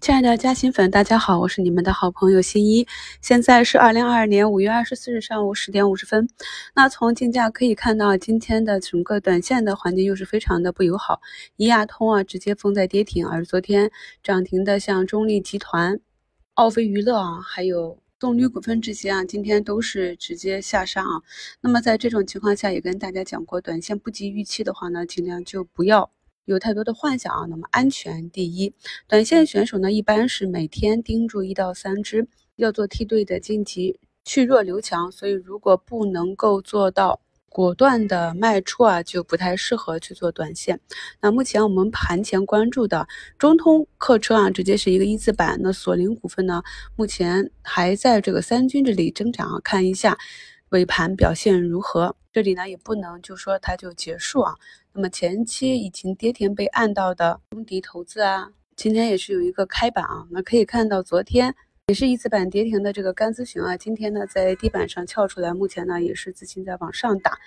亲爱的嘉兴粉，大家好，我是你们的好朋友新一。现在是二零二二年五月二十四日上午十点五十分。那从竞价可以看到，今天的整个短线的环境又是非常的不友好。一亚通啊，直接封在跌停，而昨天涨停的像中立集团、奥飞娱乐啊，还有动力股份这些啊，今天都是直接下杀啊。那么在这种情况下，也跟大家讲过，短线不及预期的话呢，尽量就不要。有太多的幻想啊，那么安全第一。短线选手呢，一般是每天盯住一到三只，要做梯队的晋级，去弱留强。所以如果不能够做到果断的卖出啊，就不太适合去做短线。那目前我们盘前关注的中通客车啊，直接是一个一字板。那索林股份呢，目前还在这个三军这里挣扎啊，看一下尾盘表现如何。这里呢，也不能就说它就结束啊。那么前期已经跌停被按到的中迪投资啊，今天也是有一个开板啊。那可以看到，昨天也是一字板跌停的这个甘咨询啊，今天呢在地板上翘出来，目前呢也是资金在往上打。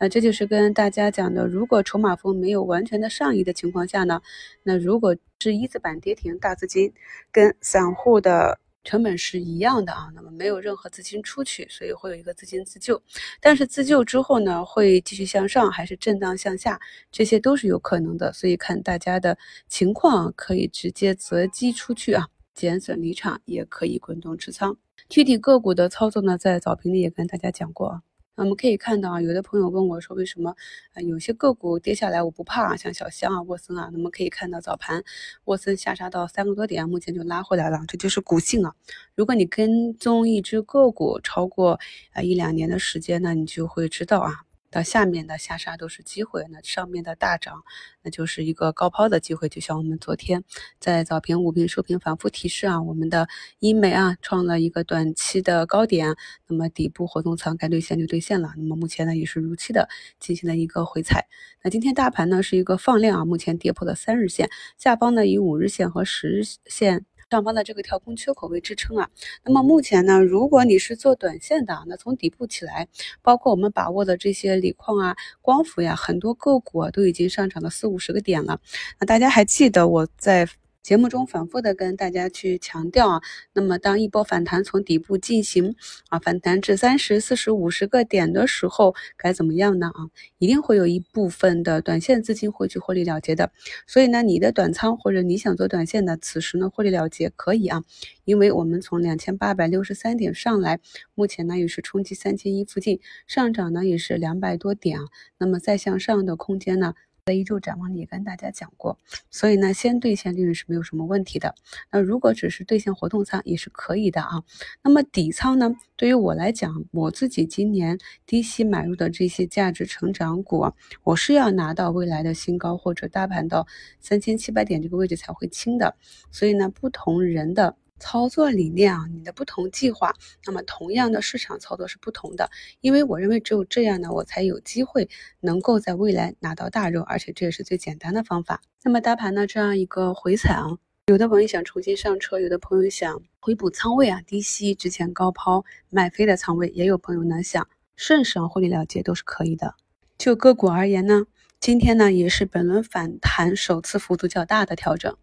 那这就是跟大家讲的，如果筹码峰没有完全的上移的情况下呢，那如果是一字板跌停，大资金跟散户的。成本是一样的啊，那么没有任何资金出去，所以会有一个资金自救。但是自救之后呢，会继续向上还是震荡向下，这些都是有可能的。所以看大家的情况，可以直接择机出去啊，减损离场，也可以滚动持仓。具体个股的操作呢，在早评里也跟大家讲过啊。我们可以看到啊，有的朋友问我说，为什么啊有些个股跌下来我不怕啊，像小香啊、沃森啊，那么可以看到早盘沃森下杀到三个多点，目前就拉回来了，这就是股性啊。如果你跟踪一只个股超过啊一两年的时间呢，你就会知道啊。到下面的下杀都是机会，那上面的大涨，那就是一个高抛的机会。就像我们昨天在早评、午评、收评反复提示啊，我们的医美啊创了一个短期的高点，那么底部活动仓该兑现就兑现了。那么目前呢也是如期的进行了一个回踩。那今天大盘呢是一个放量啊，目前跌破了三日线，下方呢以五日线和十日线。上方的这个跳空缺口为支撑啊，那么目前呢，如果你是做短线的，那从底部起来，包括我们把握的这些锂矿啊、光伏呀，很多个股啊都已经上涨了四五十个点了。那大家还记得我在？节目中反复的跟大家去强调啊，那么当一波反弹从底部进行啊，反弹至三十四十五十个点的时候，该怎么样呢？啊，一定会有一部分的短线资金会去获利了结的。所以呢，你的短仓或者你想做短线的，此时呢获利了结可以啊，因为我们从两千八百六十三点上来，目前呢也是冲击三千一附近，上涨呢也是两百多点啊，那么再向上的空间呢？在一周展望里也跟大家讲过，所以呢，先兑现利润是没有什么问题的。那如果只是兑现活动仓也是可以的啊。那么底仓呢，对于我来讲，我自己今年低吸买入的这些价值成长股，我是要拿到未来的新高或者大盘到三千七百点这个位置才会清的。所以呢，不同人的。操作理念啊，你的不同计划，那么同样的市场操作是不同的。因为我认为只有这样呢，我才有机会能够在未来拿到大肉，而且这也是最简单的方法。那么大盘呢，这样一个回踩啊，有的朋友想重新上车，有的朋友想回补仓位啊，低吸之前高抛买飞的仓位，也有朋友呢想顺势获利了结，都是可以的。就个股而言呢，今天呢也是本轮反弹首次幅度较大的调整。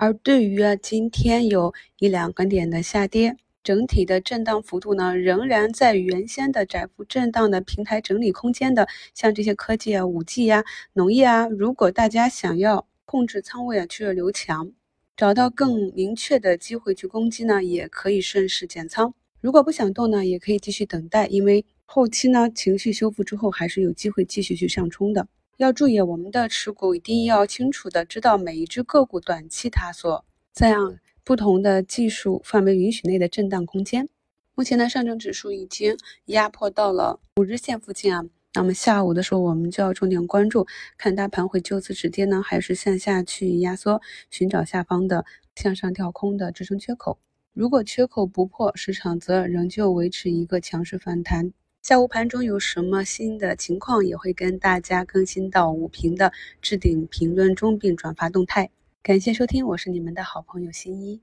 而对于啊，今天有一两个点的下跌，整体的震荡幅度呢，仍然在原先的窄幅震荡的平台整理空间的，像这些科技啊、五 G 呀、农业啊，如果大家想要控制仓位啊，去留强，找到更明确的机会去攻击呢，也可以顺势减仓。如果不想动呢，也可以继续等待，因为后期呢，情绪修复之后，还是有机会继续去上冲的。要注意，我们的持股一定要清楚的知道每一只个股短期它所在样不同的技术范围允许内的震荡空间。目前呢，上证指数已经压迫到了五日线附近啊。那么下午的时候，我们就要重点关注，看大盘会就此止跌呢，还是向下去压缩，寻找下方的向上跳空的支撑缺口。如果缺口不破，市场则仍旧维持一个强势反弹。下午盘中有什么新的情况，也会跟大家更新到五评的置顶评论中，并转发动态。感谢收听，我是你们的好朋友新一。